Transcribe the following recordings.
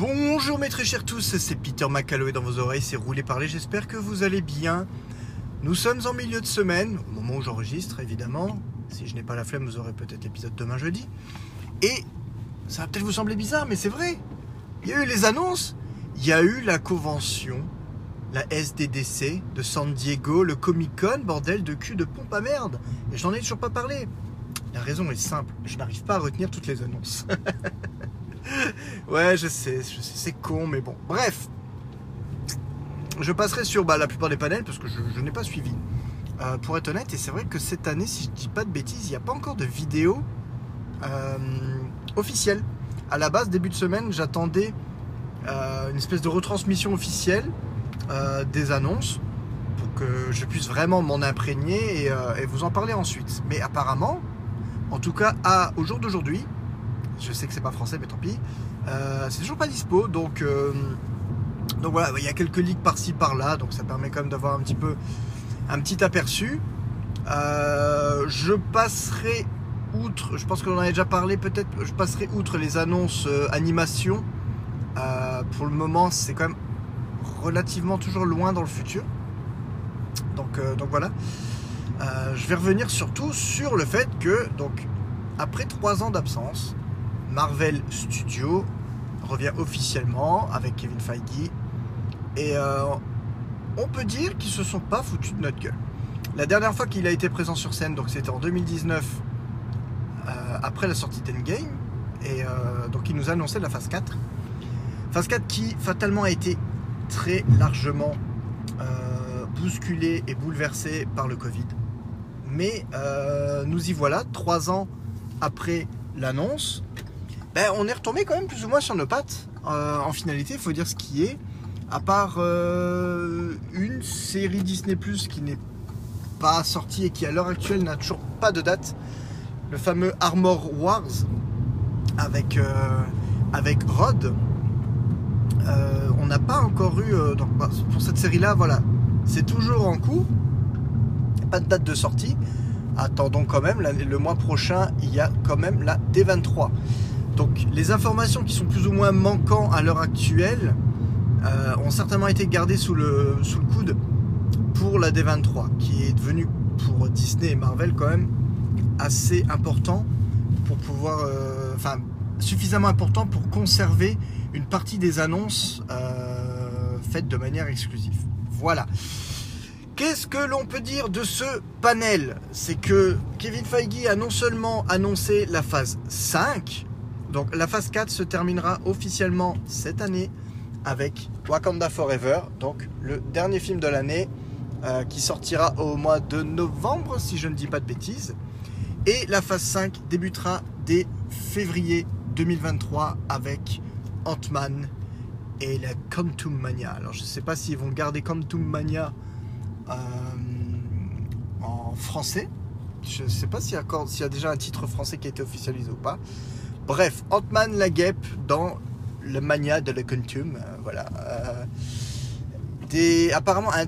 Bonjour mes très chers tous, c'est Peter McCalloway dans vos oreilles, c'est Roulé Parler, j'espère que vous allez bien. Nous sommes en milieu de semaine, au moment où j'enregistre évidemment. Si je n'ai pas la flemme, vous aurez peut-être l'épisode demain jeudi. Et ça va peut-être vous sembler bizarre, mais c'est vrai. Il y a eu les annonces, il y a eu la convention, la SDDC de San Diego, le Comic Con, bordel de cul de pompe à merde. Et j'en ai toujours pas parlé. La raison est simple, je n'arrive pas à retenir toutes les annonces. ouais, je sais, c'est con, mais bon. Bref, je passerai sur bah, la plupart des panels parce que je, n'ai pas suivi. Euh, pour être honnête, et c'est vrai que cette année, si je dis pas de bêtises, il n'y a pas encore de vidéo euh, officielle. À la base, début de semaine, j'attendais euh, une espèce de retransmission officielle des annonces pour que je puisse vraiment m'en imprégner et, vous en parler ensuite. Mais apparemment, en tout cas, au jour d'aujourd'hui, je sais que c'est pas français, mais tant pis. Euh, c'est toujours pas dispo, donc euh, donc voilà, il y a quelques leaks par-ci par-là, donc ça permet quand même d'avoir un petit peu un petit aperçu. Euh, je passerai outre, je pense qu'on en a déjà parlé peut-être, je passerai outre les annonces animation. pour le moment, c'est quand même relativement toujours loin dans le futur. Donc, donc voilà. je vais revenir surtout sur le fait que, donc, après trois ans d'absence, Marvel Studios revient officiellement avec Kevin Feige. Et euh, on peut dire qu'ils se sont pas foutus de notre gueule. La dernière fois qu'il a été présent sur scène, donc c'était en 2019, euh, après la sortie d'Endgame. Et euh, donc il nous a annoncé la phase 4. Phase 4 qui fatalement a été très largement bousculée et bouleversée par le Covid. Mais nous y voilà, trois ans après l'annonce, ben, on est retombé quand même plus ou moins sur nos pattes. Euh, en finalité, il faut dire ce qui est. À part euh, une série Disney qui n'est pas sortie et qui à l'heure actuelle n'a toujours pas de date, le fameux Armor Wars avec, euh, avec Rod. on n'a pas encore eu. donc, bah, pour cette série-là, voilà, c'est toujours en cours. Pas de date de sortie. Attendons quand même, le mois prochain, il y a quand même la D23. Donc les informations qui sont plus ou moins manquantes à l'heure actuelle euh, ont certainement été gardées sous le, coude pour la D23, qui est devenue pour Disney et Marvel quand même assez important pour pouvoir, euh, enfin suffisamment important pour conserver une partie des annonces euh, faites de manière exclusive. Voilà. Qu'est-ce que l'on peut dire de ce panel? C'est que Kevin Feige a non seulement annoncé la phase 5, donc la phase 4 se terminera officiellement cette année avec Wakanda Forever, donc le dernier film de l'année euh, qui sortira au mois de novembre si je ne dis pas de bêtises. Et la phase 5 débutera dès février 2023 avec Ant-Man et la Quantum Mania. Alors je ne sais pas s'ils vont garder Quantum Mania euh, en français. Je ne sais pas s'il y, a déjà un titre français qui a été officialisé ou pas. Bref, Ant-Man la guêpe dans le mania de la Quantum. Euh, voilà. Euh, apparemment, un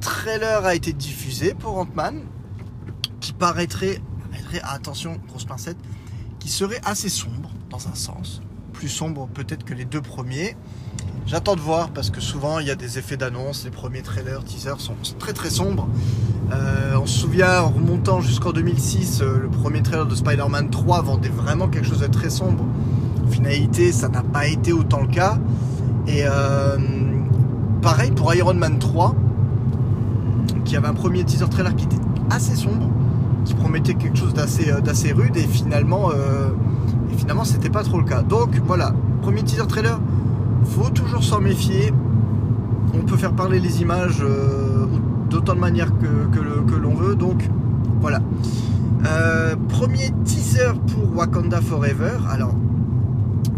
trailer a été diffusé pour Ant-Man qui paraîtrait, attention, grosse pincette, qui serait assez sombre dans un sens. Plus sombre peut-être que les deux premiers. J'attends de voir parce que souvent il y a des effets d'annonce. Les premiers trailers, teasers sont très très sombres. Euh, on se souvient, en remontant jusqu'en 2006, euh, le premier trailer de Spider-Man 3 vendait vraiment quelque chose de très sombre. En finalité, ça n'a pas été autant le cas. Et euh, pareil pour Iron Man 3, qui avait un premier teaser trailer qui était assez sombre, qui promettait quelque chose d'assez rude, et finalement, et finalement, c'était pas trop le cas. Donc voilà, premier teaser trailer, faut toujours s'en méfier. On peut faire parler les images d'autant de manières que, l'on veut. Donc voilà. Euh, premier teaser pour Wakanda Forever. Alors,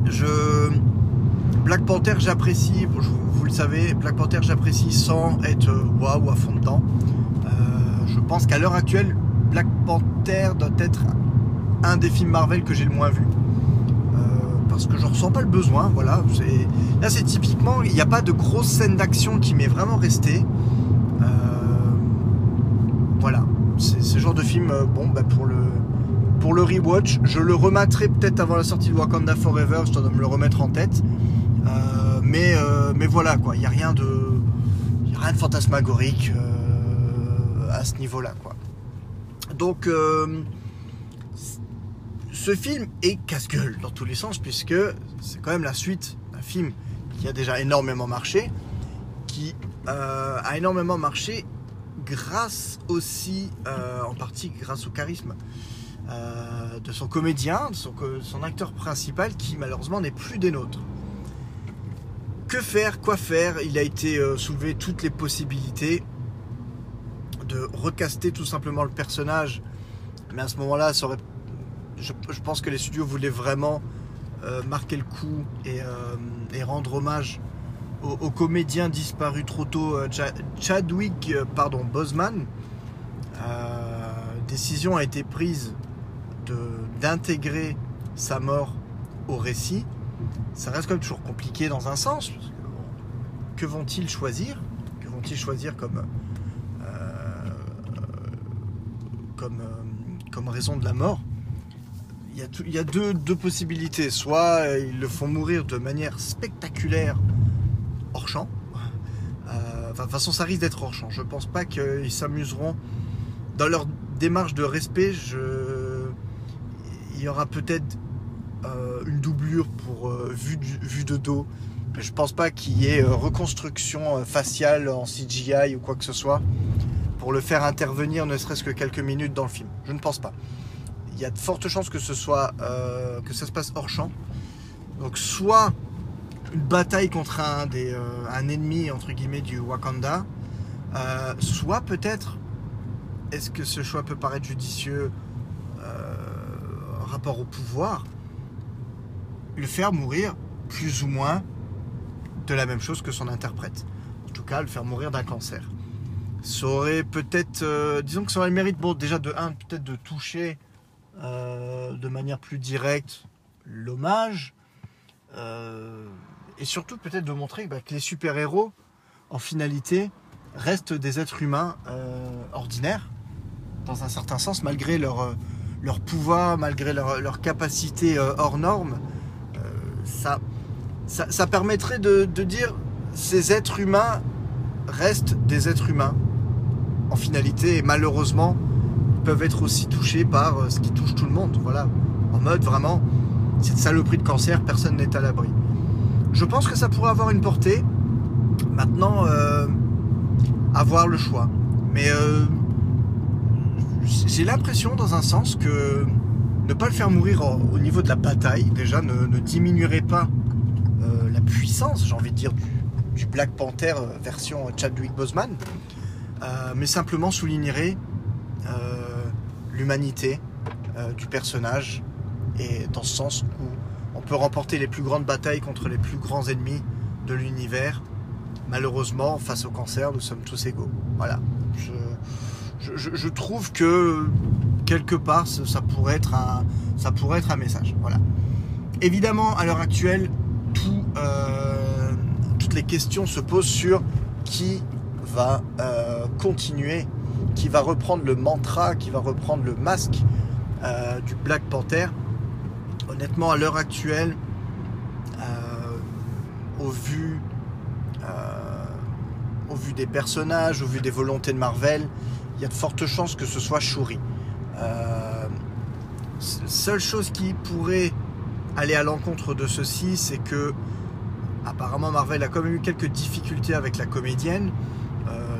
je. Black Panther, j'apprécie, vous, le savez, Black Panther, j'apprécie sans être waouh à fond de temps. Euh, je pense qu'à l'heure actuelle, Black Panther doit être un des films Marvel que j'ai le moins vu. Euh, parce que je ressens pas le besoin, voilà. Là, c'est typiquement, il n'y a pas de grosse scène d'action qui m'est vraiment restée. Voilà, c'est ce genre de film, euh, bon, bah, pour, le, pour le rewatch. Je le remettrai peut-être avant la sortie de Wakanda Forever, je dois me le remettre en tête. Euh, mais, euh, mais voilà, quoi. Il n'y a rien de, rien de fantasmagorique euh, à ce niveau-là, quoi. Donc, ce film est casse-gueule dans tous les sens, puisque c'est quand même la suite d'un film qui a déjà énormément marché, qui a énormément marché grâce aussi, en partie grâce au charisme de son comédien, de son, son, acteur principal, qui malheureusement n'est plus des nôtres. Que faire Quoi faire? Il a été euh, soulevé toutes les possibilités de recaster tout simplement le personnage. Mais à ce moment-là, je, pense que les studios voulaient vraiment euh, marquer le coup et, euh, rendre hommage au, comédien disparu trop tôt, Chadwick pardon, Boseman. décision a été prise d'intégrer sa mort au récit ça reste quand même toujours compliqué dans un sens. que vont-ils choisir? Que vont-ils choisir comme, euh, euh, comme raison de la mort? Il y a, deux, possibilités. Soit ils le font mourir de manière spectaculaire hors champ. Euh, de toute façon, ça risque d'être hors champ. Je pense pas qu'ils s'amuseront. Dans leur démarche de respect, il y aura peut-être euh, une doublure pour euh, vue, de dos. Je pense pas qu'il y ait euh, reconstruction faciale en CGI ou quoi que ce soit pour le faire intervenir ne serait-ce que quelques minutes dans le film. Je ne pense pas. Il y a de fortes chances que ce soit que ça se passe hors champ. Donc soit une bataille contre un, un ennemi entre guillemets du Wakanda, soit peut-être est-ce que ce choix peut paraître judicieux rapport au pouvoir le faire mourir plus ou moins de la même chose que son interprète. En tout cas, le faire mourir d'un cancer. Ça aurait peut-être, euh, disons que ça aurait le mérite, bon, déjà de un, peut-être de toucher euh, de manière plus directe l'hommage, euh, et surtout peut-être de montrer bah, que les super-héros, en finalité, restent des êtres humains ordinaires, dans un certain sens, malgré leur, pouvoir, malgré leur, leur capacité hors normes ça, ça, permettrait de, dire ces êtres humains restent des êtres humains en finalité et malheureusement peuvent être aussi touchés par euh, ce qui touche tout le monde. Voilà, en mode vraiment cette saloperie de cancer, personne n'est à l'abri. Je pense que ça pourrait avoir une portée. Maintenant, euh, avoir le choix. Mais euh, j'ai l'impression dans un sens que ne pas le faire mourir au niveau de la bataille, déjà, ne, diminuerait pas euh, la puissance, j'ai envie de dire, du, Black Panther euh, version Chadwick Boseman, euh, mais simplement soulignerait l'humanité du personnage, et dans ce sens où on peut remporter les plus grandes batailles contre les plus grands ennemis de l'univers. Malheureusement, face au cancer, nous sommes tous égaux. Voilà. je trouve que quelque part, ça pourrait être un, ça pourrait être un message. Voilà. Évidemment, à l'heure actuelle, euh, toutes les questions se posent sur qui va euh, continuer, qui va reprendre le mantra, qui va reprendre le masque euh, du Black Panther. Honnêtement, à l'heure actuelle, au vu au vu des personnages, au vu des volontés de Marvel, il y a de fortes chances que ce soit Shuri. Euh, seule chose qui pourrait aller à l'encontre de ceci, c'est que apparemment Marvel a quand même eu quelques difficultés avec la comédienne, euh,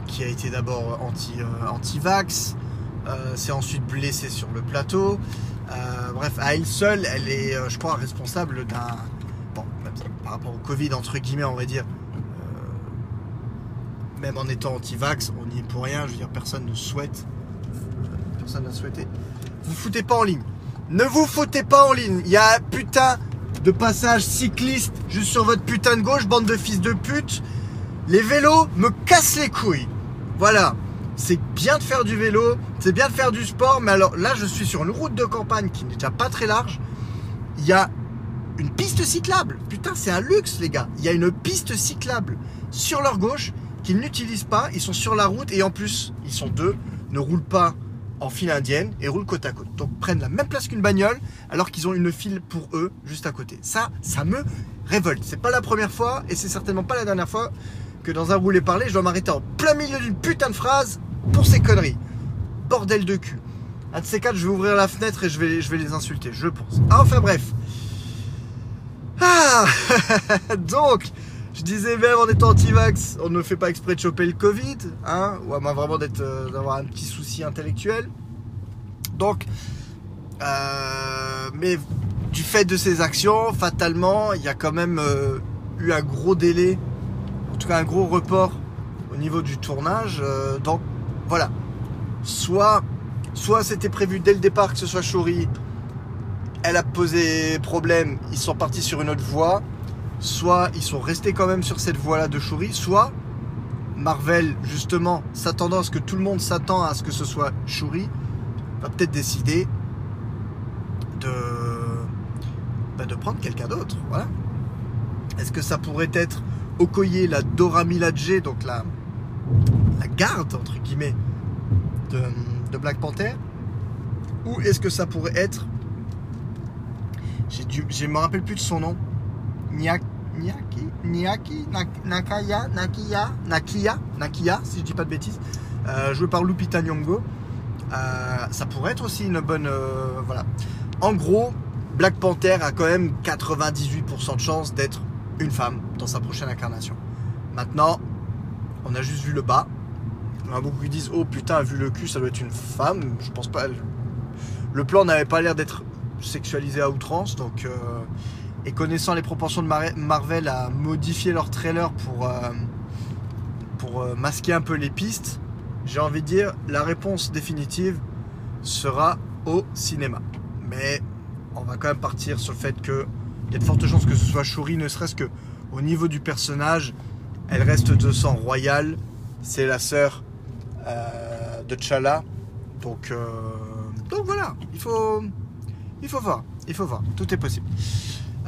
qui a été d'abord anti, euh, anti-vax, s'est ensuite blessée sur le plateau. bref, à elle seule, elle est, je crois, responsable d'un. Bon, par rapport au Covid, entre guillemets, on va dire. même en étant anti-vax, on n'y est pour rien. Je veux dire, personne ne souhaite personne n'a souhaité. Vous foutez pas en ligne. Ne vous foutez pas en ligne. Il y a putain de passage cycliste juste sur votre putain de gauche, bande de fils de pute. Les vélos me cassent les couilles. Voilà. C'est bien de faire du vélo, c'est bien de faire du sport, mais alors là, je suis sur une route de campagne qui n'est déjà pas très large. Il y a une piste cyclable. Putain, c'est un luxe, les gars. Il y a une piste cyclable sur leur gauche qu'ils n'utilisent pas. Ils sont sur la route et en plus, ils sont deux, ne roulent pas en file indienne et roulent côte à côte. Donc prennent la même place qu'une bagnole alors qu'ils ont une file pour eux juste à côté. Ça, ça me révolte. C'est pas la première fois et c'est certainement pas la dernière fois que dans un roulé parler, je dois m'arrêter en plein milieu d'une putain de phrase pour ces conneries. Bordel de cul. Un de ces quatre, je vais ouvrir la fenêtre et je vais, je vais les insulter, je pense. Enfin bref. Ah Donc, je disais même en étant anti-vax, on ne fait pas exprès de choper le Covid, hein, ou à moins vraiment euh, d'avoir un petit souci intellectuel. Donc, euh, mais du fait de ces actions, fatalement, il y a quand même euh, eu un gros délai, un gros report au niveau du tournage. donc, voilà. Soit, soit c'était prévu dès le départ que ce soit Shuri, elle a posé problème, ils sont partis sur une autre voie soit ils sont restés quand même sur cette voie-là de Shuri, soit Marvel, justement, s'attendant à ce que tout le monde s'attend à ce que ce soit Shuri, va peut-être décider de, bah, de prendre quelqu'un d'autre. Voilà. Est-ce que ça pourrait être Okoye, la Dora Milaje, donc la, garde, entre guillemets, de, Black Panther Ou est-ce que ça pourrait être? Je ne me rappelle plus de son nom. Niaki, Niaki, Nakaya, Nakia, Nakia, Nakia, si je dis pas de bêtises, euh, joué par Lupita Nyong'o. Euh, ça pourrait être aussi une bonne, euh, voilà. En gros, Black Panther a quand même 98% de chance d'être une femme dans sa prochaine incarnation. Maintenant, on a juste vu le bas. Il y en a beaucoup qui disent Oh putain, vu le cul, ça doit être une femme. Je pense pas. Le plan n'avait pas l'air d'être sexualisé à outrance, donc et connaissant les proportions de Marvel à modifier leur trailer pour, euh, pour euh, masquer un peu les pistes, j'ai envie de dire la réponse définitive sera au cinéma. Mais on va quand même partir sur le fait qu'il y a de fortes chances que ce soit Shuri, ne serait-ce que au niveau du personnage, elle reste de sang royal. C'est la sœur euh, de T'Challa. Donc, donc voilà, il faut, il faut voir, il faut voir, tout est possible.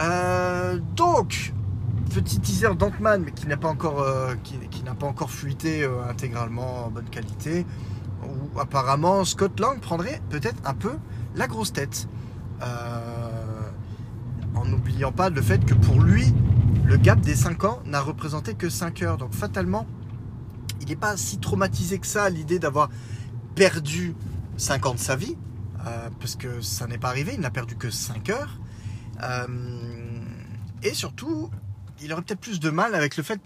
Euh, donc, petit teaser d'Ant-Man, mais qui n'a pas encore, euh, qui, fuité euh, intégralement en bonne qualité. Où apparemment Scott Lang prendrait peut-être un peu la grosse tête. En n'oubliant pas le fait que pour lui, le gap des 5 ans n'a représenté que 5 heures. Donc fatalement, il n'est pas si traumatisé que ça l'idée d'avoir perdu 5 ans de sa vie. parce que ça n'est pas arrivé, il n'a perdu que 5 heures. Euh, et surtout, il aurait peut-être plus de mal avec le fait,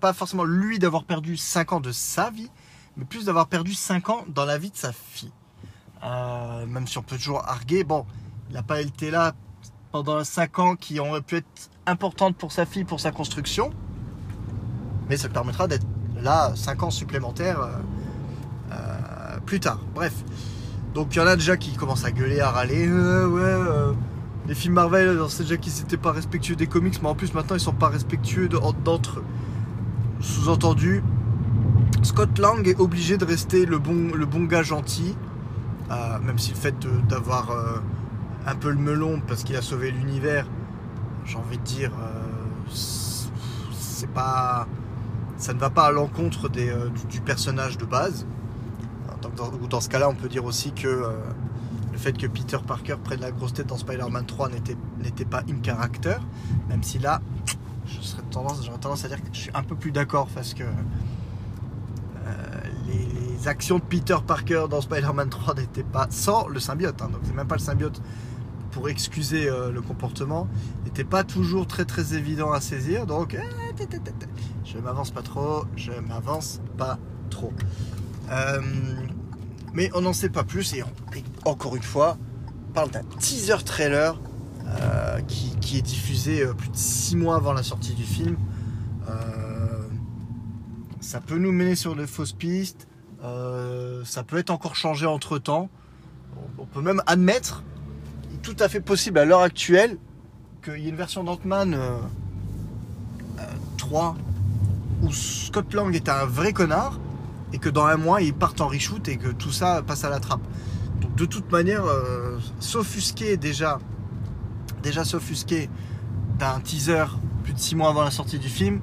pas forcément lui d'avoir perdu 5 ans de sa vie, mais plus d'avoir perdu 5 ans dans la vie de sa fille. Euh, même si on peut toujours arguer, bon, il n'a pas été là pendant 5 ans qui auraient pu être importantes pour sa fille, pour sa construction, mais ça permettra d'être là 5 ans supplémentaires euh, plus tard. Bref. Donc il y en a déjà qui commencent à gueuler, à râler. ouais, les films Marvel, c'est déjà qu'ils n'étaient pas respectueux des comics, mais en plus maintenant ils sont pas respectueux d'entre eux. Sous-entendu, Scott Lang est obligé de rester le bon, le bon gars gentil, euh, même si le fait d'avoir euh, un peu le melon parce qu'il a sauvé l'univers, j'ai envie de dire, euh, c'est pas, ça ne va pas à l'encontre du, du, personnage de base. Dans, dans ce cas-là, on peut dire aussi que fait que Peter Parker prenne la grosse tête dans Spider-Man 3 n'était pas in character, même si là, j'aurais tendance, à dire que je suis un peu plus d'accord parce que euh, les, actions de Peter Parker dans Spider-Man 3 n'étaient pas sans le symbiote, hein, donc c'est même pas le symbiote pour excuser euh, le comportement, n'était pas toujours très très évident à saisir, donc euh, je m'avance pas trop, je m'avance pas trop. Mais on n'en sait pas plus et, encore une fois, on parle d'un teaser trailer euh, qui, est diffusé euh, plus de 6 mois avant la sortie du film. Euh, ça peut nous mener sur de fausses pistes. ça peut être encore changé entre temps. On peut même admettre, tout à fait possible à l'heure actuelle, qu'il y ait une version d'Ant-Man 3 où Scott Lang est un vrai connard et que dans un mois ils partent en reshoot et que tout ça passe à la trappe. Donc de toute manière, euh, s'offusquer déjà, déjà s'offusquer d'un teaser plus de 6 mois avant la sortie du film,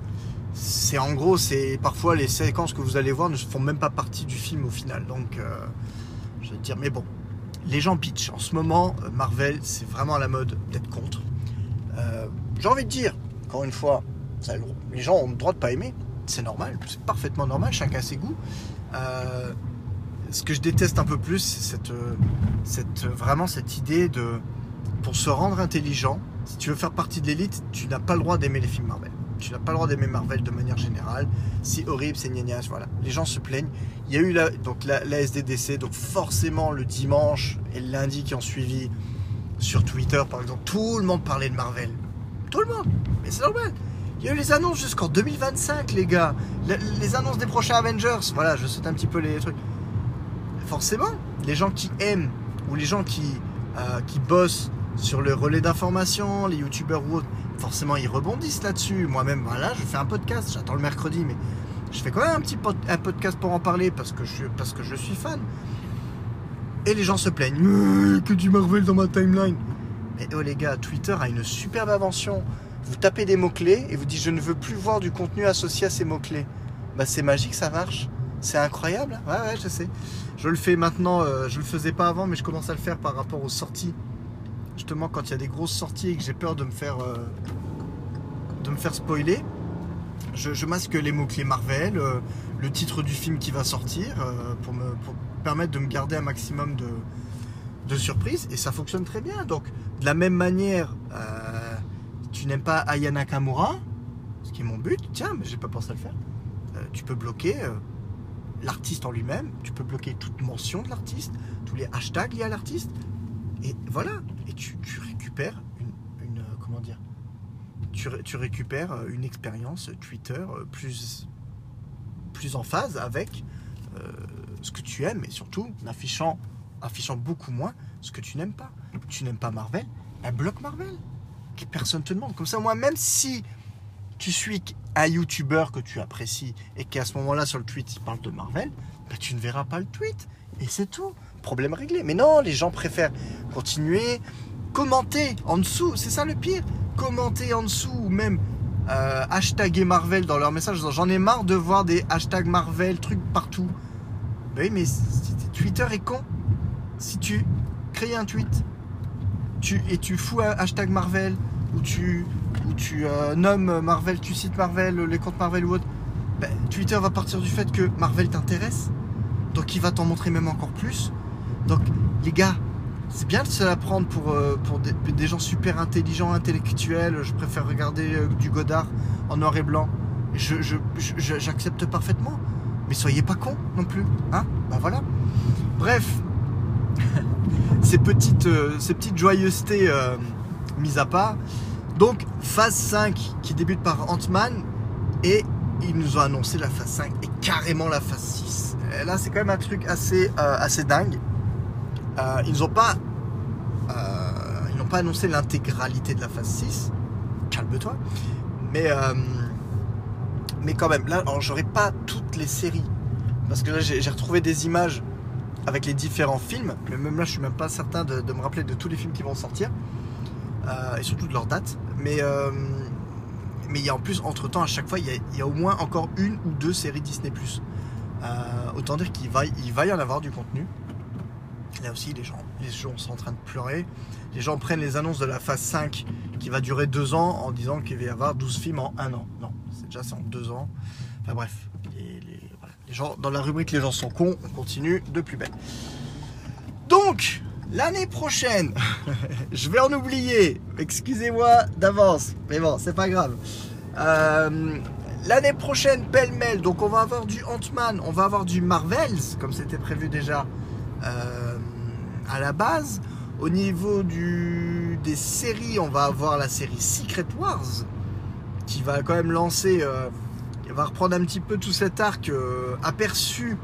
c'est en gros, c'est parfois les séquences que vous allez voir ne font même pas partie du film au final. Donc euh, je vais te dire. Mais bon, les gens pitch. En ce moment, euh, Marvel, c'est vraiment à la mode d'être contre. Euh, J'ai envie de dire, encore une fois, les gens ont le droit de pas aimer. C'est normal, c'est parfaitement normal, chacun a ses goûts. Euh, ce que je déteste un peu plus, c'est vraiment cette idée de, pour se rendre intelligent, si tu veux faire partie de l'élite, tu n'as pas le droit d'aimer les films Marvel. Tu n'as pas le droit d'aimer Marvel de manière générale. C'est horrible, c'est gnagnas, voilà. Les gens se plaignent. Il y a eu la, donc la, SDDC, donc forcément le dimanche et le lundi qui ont suivi sur Twitter par exemple, tout le monde parlait de Marvel. Tout le monde. Mais c'est normal. Il y a eu les annonces jusqu'en 2025, les gars. Les, les, annonces des prochains Avengers. Voilà, je saute un petit peu les trucs. Forcément, les gens qui aiment ou les gens qui, euh, qui bossent sur le relais d'information, les youtubeurs ou autres, forcément ils rebondissent là-dessus. Moi-même, voilà, je fais un podcast, j'attends le mercredi, mais je fais quand même un petit podcast pour en parler parce que je, parce que je suis fan. Et les gens se plaignent, euh, que du Marvel dans ma timeline. Mais oh les gars, Twitter a une superbe invention. Vous tapez des mots-clés et vous dites je ne veux plus voir du contenu associé à ces mots-clés. Bah c'est magique, ça marche. C'est incroyable. Ouais, ouais, je sais. Je le fais maintenant, euh, je le faisais pas avant, mais je commence à le faire par rapport aux sorties justement quand il y a des grosses sorties et que j'ai peur de me faire euh, de me faire spoiler je, masque les mots clés Marvel euh, le titre du film qui va sortir euh, pour me permettre de me garder un maximum de, de surprises et ça fonctionne très bien. Donc de la même manière tu n'aimes pas Aya Nakamura ce qui est mon but tiens mais j'ai pas pensé à le faire tu peux bloquer l'artiste en lui-même tu peux bloquer toute mention de l'artiste tous les hashtags liés à l'artiste et voilà, et tu, récupères une, une, comment dire, tu, récupères une expérience Twitter euh, plus, plus en phase avec euh, ce que tu aimes et surtout affichant, affichant beaucoup moins ce que tu n'aimes pas. Tu n'aimes pas Marvel, un bloc Marvel. Que personne te demande. Comme ça, moi, même si tu suis un YouTuber que tu apprécies et qu'à ce moment-là sur le tweet il parle de Marvel, bah, tu ne verras pas le tweet. Et c'est tout problème réglé. Mais non, les gens préfèrent continuer, commenter en dessous, c'est ça le pire. Commenter en dessous ou même euh, hashtaguer Marvel dans leurs messages. J'en ai marre de voir des hashtags Marvel, trucs partout. Ben oui, mais Twitter est con. Si tu crées un tweet tu, et tu fous un hashtag Marvel ou tu, euh, nommes Marvel, tu cites Marvel, les comptes Marvel ou autre, ben, Twitter va partir du fait que Marvel t'intéresse. Donc il va t'en montrer même encore plus. Donc, les gars, c'est bien de se la prendre pour, euh, pour des, gens super intelligents, intellectuels. Je préfère regarder euh, du Godard en noir et blanc. Je, je, j'accepte parfaitement. Mais soyez pas cons non plus. Hein voilà. Bref, ces, petites, euh, ces petites joyeusetés mises à part. Donc, phase 5 qui débute par Ant-Man. Et ils nous ont annoncé la phase 5 et carrément la phase 6. Et là, c'est quand même un truc assez dingue. Euh, ils n'ont pas, euh, ils n'ont pas annoncé l'intégralité de la phase 6. Calme-toi. Mais, euh, mais quand même, là, j'aurais pas toutes les séries. Parce que là, j'ai retrouvé des images avec les différents films. Mais même là, je suis même pas certain de, me rappeler de tous les films qui vont sortir. Et surtout de leur date. Mais, mais il y a en plus, entre temps, à chaque fois, il y, a, au moins encore une ou deux séries Disney. Autant dire qu'il va, il va y en avoir du contenu. Là aussi, les gens, les gens sont en train de pleurer. Les gens prennent les annonces de la phase 5 qui va durer deux ans en disant qu'il va y avoir 12 films en un an. Non, c'est déjà c'est en deux ans. Enfin bref, les, gens, dans la rubrique Les gens sont cons, on continue de plus belle. Donc, l'année prochaine, je vais en oublier. Excusez-moi d'avance, mais bon, c'est pas grave. Euh, l'année prochaine, pêle-mêle, donc on va avoir du Ant-Man, on va avoir du Marvels, comme c'était prévu déjà euh, à la base. Au niveau du, des séries, on va avoir la série Secret Wars, qui va quand même lancer, euh, va reprendre un petit peu tout cet arc euh, aperçu,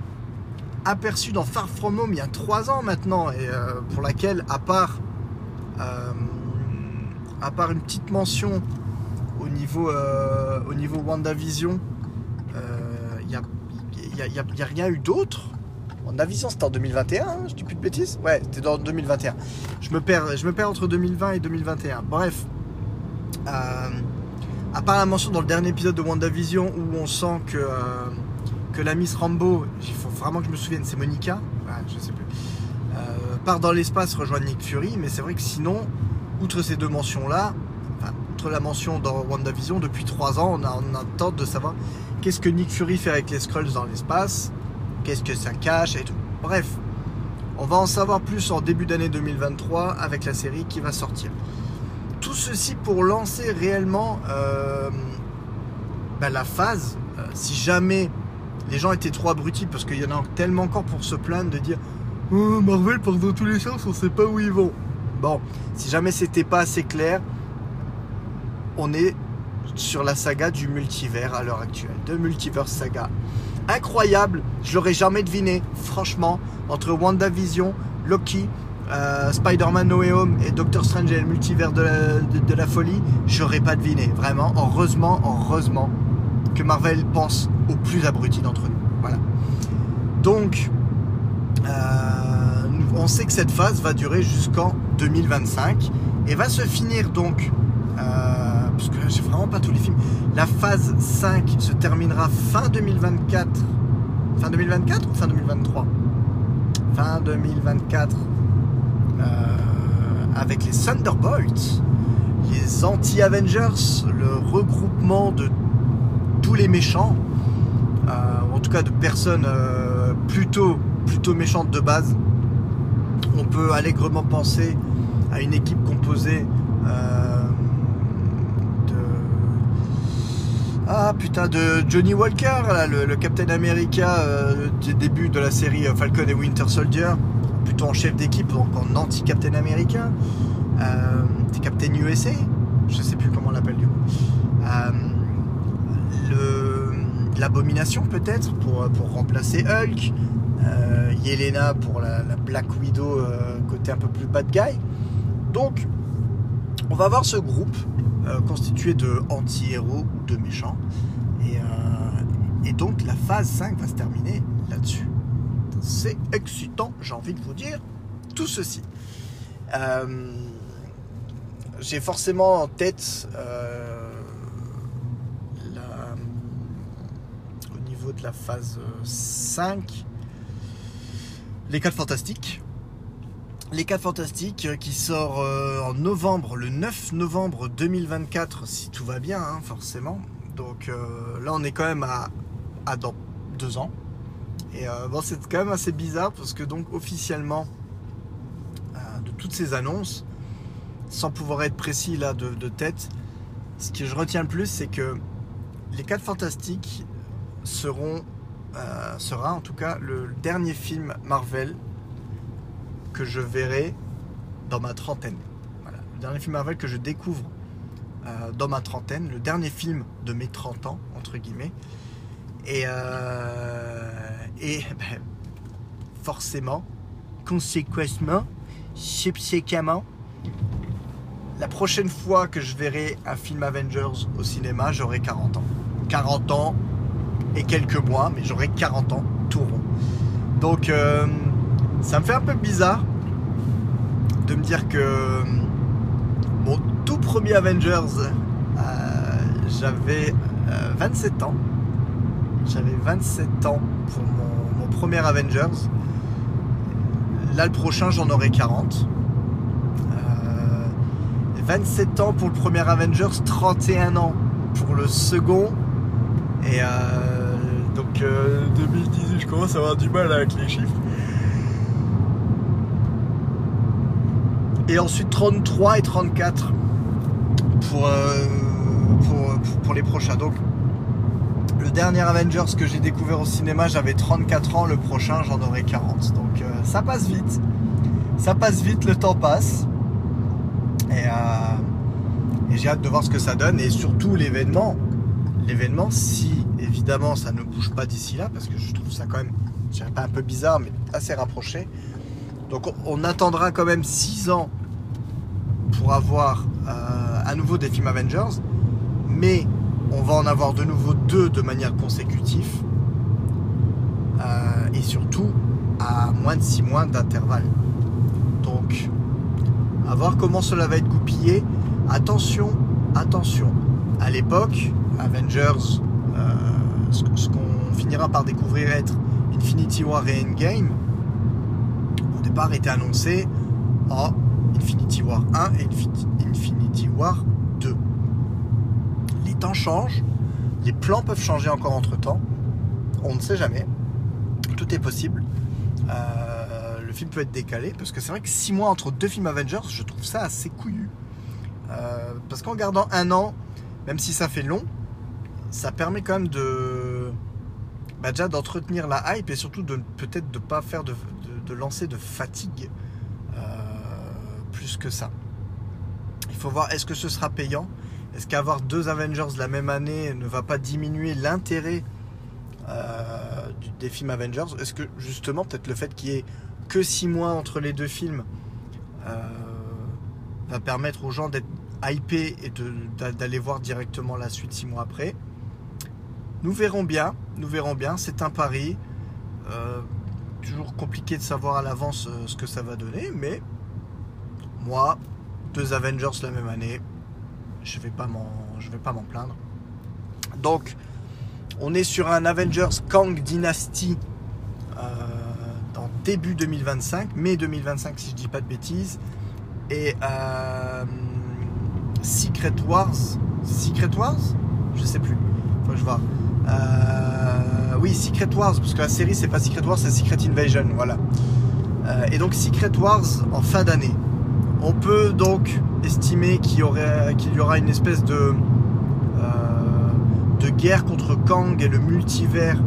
aperçu dans Far From Home il y a trois ans maintenant, et euh, pour laquelle, à part, une petite mention au niveau, au niveau WandaVision, il n'y y a rien eu d'autre. WandaVision, c'était en 2021, hein, je dis plus de bêtises Ouais, c'était en 2021. Je me, perds, je me perds entre 2020 et 2021. Bref. Euh, à part la mention dans le dernier épisode de WandaVision où on sent que, euh, que la Miss Rambo, il faut vraiment que je me souvienne, c'est Monica ouais, Je sais plus. euh, part dans l'espace, rejoint Nick Fury, mais c'est vrai que sinon, outre ces deux mentions-là, outre la mention dans WandaVision, depuis trois ans, on a, on attend de savoir qu'est-ce que Nick Fury fait avec les Skrulls dans l'espace, qu'est-ce que ça cache et tout. Bref, on va en savoir plus en début d'année 2023 avec la série qui va sortir. Tout ceci pour lancer réellement euh, bah, la phase, euh, si jamais les gens étaient trop abrutis, parce qu'il y en a tellement encore pour se plaindre de dire oh, Marvel part dans tous les sens, on sait pas où ils vont. Bon, si jamais c'était pas assez clair, on est sur la saga du multivers à l'heure actuelle, de Multiverse Saga. Incroyable, je l'aurais jamais deviné, franchement, entre WandaVision, Loki, euh, Spider-Man No Way Home et Doctor Strange et le multivers de la, de, la folie, j'aurais pas deviné. Vraiment, heureusement, heureusement que Marvel pense aux plus abrutis d'entre nous. Voilà. Donc, euh, on sait que cette phase va durer jusqu'en 2025 et va se finir donc, parce que j'ai vraiment pas tous les films, la phase 5 se terminera fin 2024. Fin 2024 ou fin 2023 Fin 2024 euh, avec les Thunderbolts, les anti-Avengers, le regroupement de tous les méchants, euh, en tout cas de personnes euh, plutôt, plutôt méchantes de base. On peut allègrement penser à une équipe composée ah putain de Johnny Walker, le, Captain America du début de la série Falcon et Winter Soldier plutôt en chef d'équipe, donc en anti-Captain Américain, euh, Captain USA, je sais plus comment on l'appelle du coup. Euh, L'abomination peut-être pour, remplacer Hulk. Euh, Yelena pour la, Black Widow euh, côté un peu plus bad guy. Donc on va avoir ce groupe euh, constitué de anti-héros ou de méchants. Et, et donc la phase 5 va se terminer là-dessus c'est excitant, j'ai envie de vous dire tout ceci. Euh, j'ai forcément en tête euh, au niveau de la phase 5 les 4 fantastiques. Les 4 fantastiques qui sort euh, en novembre, le 9 novembre 2024, si tout va bien, hein, forcément. Donc là, on est quand même à, dans deux ans. Et euh, bon, c'est quand même assez bizarre parce que donc officiellement, euh, de toutes ces annonces, sans pouvoir être précis là de, tête, ce que je retiens le plus, c'est que les 4 Fantastiques seront, euh, sera en tout cas le dernier film Marvel que je verrai dans ma trentaine. Voilà, le dernier film Marvel que je découvre dans ma trentaine, le dernier film de mes 30 ans, entre guillemets. Et, euh, et ben, forcément, conséquemment, subséquemment, la prochaine fois que je verrai un film Avengers au cinéma, j'aurai 40 ans. 40 ans et quelques mois, mais j'aurai 40 ans tout rond. Donc euh, ça me fait un peu bizarre de me dire que mon tout premier Avengers, euh, j'avais 27 ans. J'avais 27 ans pour mon, premier Avengers. Là, le prochain, j'en aurai 40. 27 euh, ans pour le premier Avengers, 31 ans pour le second. Et euh, donc 2018, euh, je commence à avoir du mal avec les chiffres. Et ensuite 33 et 34 pour, pour, pour les prochains. Donc le dernier Avengers que j'ai découvert au cinéma, j'avais 34 ans. Le prochain, j'en aurai 40. Donc euh, ça passe vite. Ça passe vite, le temps passe. Euh, et, j'ai hâte de voir ce que ça donne. Et surtout l'événement. L'événement, si évidemment ça ne bouge pas d'ici là, parce que je trouve ça quand même, je dirais pas un peu bizarre, mais assez rapproché. Donc on, attendra quand même 6 ans pour avoir euh, à nouveau des films Avengers. Mais on va en avoir de nouveau deux de manière consécutive. Euh, et surtout à moins de six mois d'intervalle. Donc, à voir comment cela va être goupillé. Attention, attention. À l'époque, Avengers, euh, ce, qu'on finira par découvrir être Infinity War et Endgame, départ étaient annoncés en Infinity War 1 et Infinity War 2. Les temps changent, les plans peuvent changer encore entre temps, on ne sait jamais, tout est possible. Euh, le film peut être décalé parce que c'est vrai que 6 mois entre deux films Avengers, je trouve ça assez couillu. Euh, parce qu'en gardant un an, même si ça fait long, ça permet quand même de bah, déjà d'entretenir la hype et surtout de peut-être de pas faire de, lancer de fatigue euh, plus que ça. Il faut voir est-ce que ce sera payant? Est-ce qu'avoir deux Avengers la même année ne va pas diminuer l'intérêt euh, des films Avengers? Est-ce que justement peut-être le fait qu'il y ait que six mois entre les deux films va permettre aux gens d'être hypés et d'aller voir directement la suite six mois après? Nous verrons bien, nous verrons bien, c'est un pari. Euh, toujours compliqué de savoir à l'avance euh, ce que ça va donner, mais moi, deux Avengers la même année, je vais pas m'en, vais pas m'en plaindre. Donc, on est sur un Avengers Kang Dynasty euh, dans début 2025, mai 2025 si je dis pas de bêtises, et Secret Wars, Secret Wars, je sais plus, faut je vois. Euh, oui, Secret Wars, parce que la série c'est pas Secret Wars, c'est Secret Invasion, voilà. Euh, et donc Secret Wars en fin d'année. On peut donc estimer qu'il y, aura une espèce de, euh, de guerre contre Kang et le multivers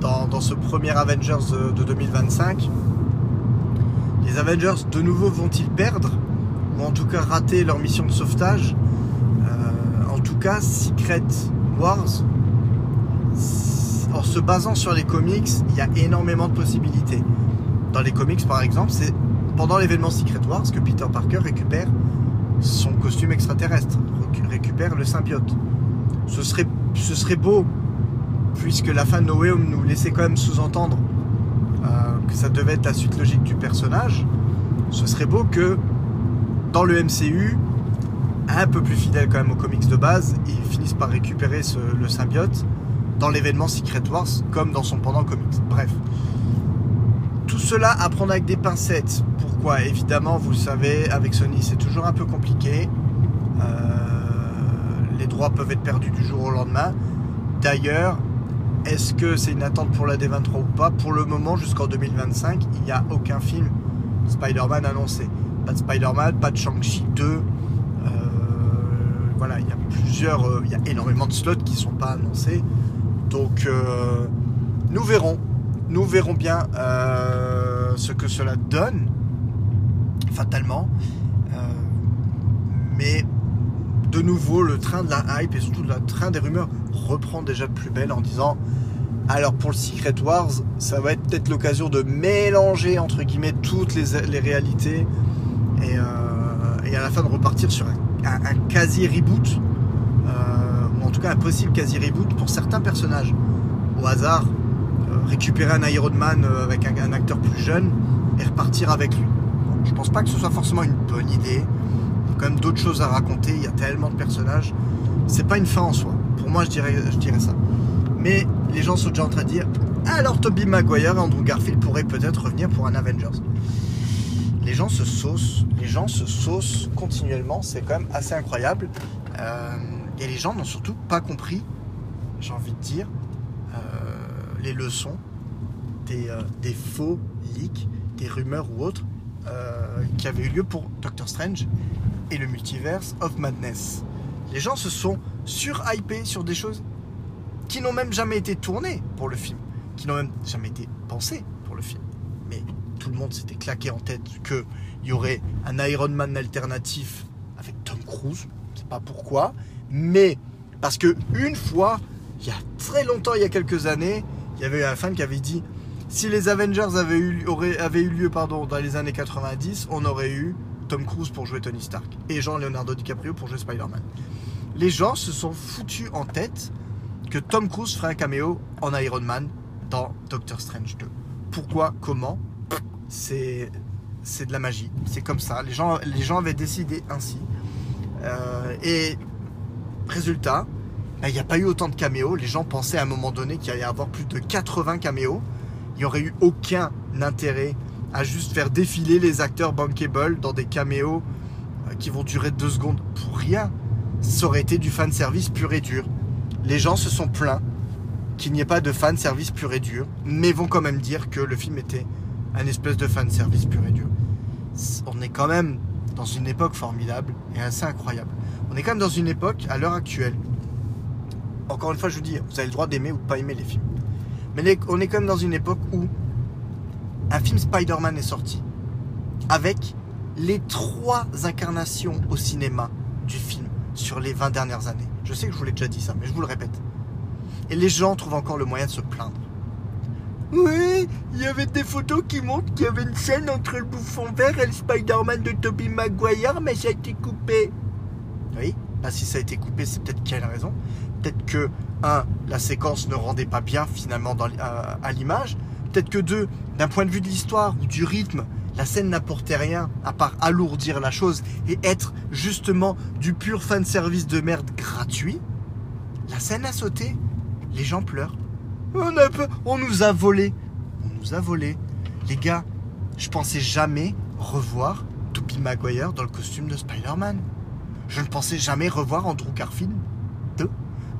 dans, ce premier Avengers de 2025. Les Avengers de nouveau vont-ils perdre? Ou en tout cas rater leur mission de sauvetage? Tout cas, Secret Wars, en se basant sur les comics, il y a énormément de possibilités. Dans les comics, par exemple, c'est pendant l'événement Secret Wars que Peter Parker récupère son costume extraterrestre, récupère le symbiote. Ce serait, ce serait beau, puisque la fin de No nous laissait quand même sous-entendre euh, que ça devait être la suite logique du personnage. Ce serait beau que dans le MCU, un peu plus fidèle quand même aux comics de base, ils finissent par récupérer le symbiote dans l'événement Secret Wars comme dans son pendant comics. Bref. Tout cela à prendre avec des pincettes. Pourquoi? Évidemment, vous le savez, avec Sony, c'est toujours un peu compliqué. Euh, les droits peuvent être perdus du jour au lendemain. D'ailleurs, est-ce que c'est une attente pour la D23 ou pas? Pour le moment, jusqu'en 2025, il n'y a aucun film Spider-Man annoncé. Pas de Spider-Man, pas de Shang-Chi 2, voilà, il y a plusieurs, euh, il y a énormément de slots qui ne sont pas annoncés. Donc euh, nous verrons, nous verrons bien euh, ce que cela donne, fatalement. mais de nouveau, le train de la hype et surtout le train des rumeurs reprend déjà de plus belle en disant alors pour le Secret Wars, ça va être peut-être l'occasion de mélanger entre guillemets toutes les, réalités et, et, à la fin de repartir sur un un, quasi reboot, euh, ou en tout cas un possible quasi reboot pour certains personnages. Au hasard, euh, récupérer un Iron Man euh, avec un, acteur plus jeune et repartir avec lui. je pense pas que ce soit forcément une bonne idée. Il y a quand même d'autres choses à raconter. Il y a tellement de personnages. C'est pas une fin en soi. Pour moi, je dirais, je dirais ça. Mais les gens sont déjà en train de dire alors Toby Maguire et Andrew Garfield pourraient peut-être revenir pour un Avengers les gens se saucent, les gens se saucent continuellement, c'est quand même assez incroyable. Euh, et les gens n'ont surtout pas compris, j'ai envie de dire, euh, les leçons des, euh, des, faux leaks, des rumeurs ou autres qui avaient eu lieu pour Doctor Strange et le multiverse of Madness. Les gens se sont sur-hypés sur des choses qui n'ont même jamais été tournées pour le film, qui n'ont même jamais été pensées pour le film tout le monde s'était claqué en tête qu'il y aurait un Iron Man alternatif avec Tom Cruise. Je sais pas pourquoi. Mais parce que une fois, il y a très longtemps, il y a quelques années, il y avait un fan qui avait dit si les Avengers avaient eu, eu lieu pardon, dans les années 90, on aurait eu Tom Cruise pour jouer Tony Stark et Jean-Leonardo DiCaprio pour jouer Spider-Man. Les gens se sont foutus en tête que Tom Cruise ferait un caméo en Iron Man dans Doctor Strange 2. Pourquoi? Comment? C'est c'est de la magie. C'est comme ça. Les gens, avaient décidé ainsi. Euh, et résultat, bah, il n'y a pas eu autant de caméos. Les gens pensaient à un moment donné qu'il allait y avoir plus de 80 caméos. Il n'y aurait eu aucun intérêt à juste faire défiler les acteurs bankable dans des caméos euh, qui vont durer deux secondes pour rien. Ça aurait été du fan service pur et dur. Les gens se sont plaints qu'il n'y ait pas de fan service pur et dur, mais vont quand même dire que le film était un espèce de fan service pur et dur. On est quand même dans une époque formidable et assez incroyable. On est quand même dans une époque, à l'heure actuelle, encore une fois je vous dis, vous avez le droit d'aimer ou de pas aimer les films. Mais on est quand même dans une époque où un film Spider-Man est sorti avec les trois incarnations au cinéma du film sur les 20 dernières années. Je sais que je vous l'ai déjà dit ça, mais je vous le répète. Et les gens trouvent encore le moyen de se plaindre. Oui, il y avait des photos qui montrent qu'il y avait une scène entre le bouffon vert et le Spider-Man de Tobey Maguire, mais ça a été coupé. Oui, bah si ça a été coupé, c'est peut-être quelle raison Peut-être que, un, la séquence ne rendait pas bien finalement à l'image. Peut-être que deux, d'un point de vue de l'histoire ou du rythme, la scène n'apportait rien à part alourdir la chose et être justement du pur fan service de merde gratuit. La scène a sauté, les gens pleurent. On, a, on nous a volé. On nous a volé. Les gars, je pensais jamais revoir Tobey Maguire dans le costume de Spider-Man. Je ne pensais jamais revoir Andrew Garfield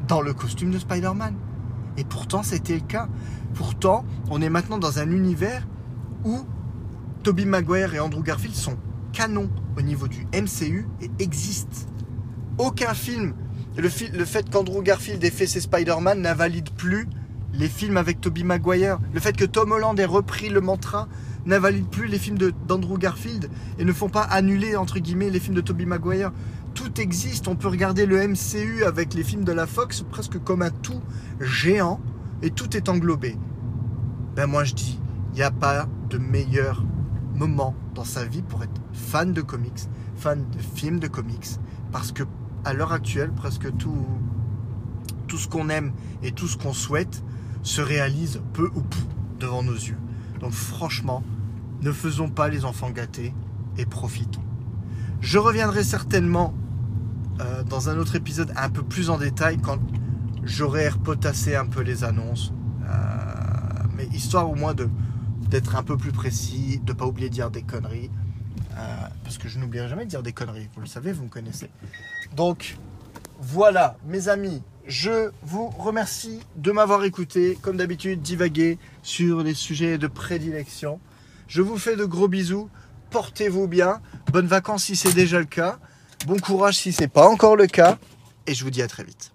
dans le costume de Spider-Man. Et pourtant, c'était le cas. Pourtant, on est maintenant dans un univers où Tobey Maguire et Andrew Garfield sont canons au niveau du MCU et existent. Aucun film, le, le fait qu'Andrew Garfield ait fait ses Spider-Man n'invalide plus les films avec Tobey Maguire. Le fait que Tom Holland ait repris le mantra n'invalide plus les films d'Andrew Garfield et ne font pas annuler entre guillemets les films de Tobey Maguire. Tout existe, on peut regarder le MCU avec les films de la Fox presque comme un tout géant et tout est englobé. Ben moi je dis, il n'y a pas de meilleur moment dans sa vie pour être fan de comics, fan de films de comics, parce que à l'heure actuelle, presque tout, tout ce qu'on aime et tout ce qu'on souhaite se réalise peu ou peu devant nos yeux. Donc franchement, ne faisons pas les enfants gâtés et profitons. Je reviendrai certainement euh, dans un autre épisode un peu plus en détail quand j'aurai repotassé un peu les annonces. Euh, mais histoire au moins d'être un peu plus précis, de ne pas oublier de dire des conneries. Euh, parce que je n'oublierai jamais de dire des conneries, vous le savez, vous me connaissez. Donc voilà, mes amis, je vous remercie de m'avoir écouté, comme d'habitude, divaguer sur les sujets de prédilection. Je vous fais de gros bisous, portez-vous bien, bonnes vacances si c'est déjà le cas, bon courage si c'est pas encore le cas, et je vous dis à très vite.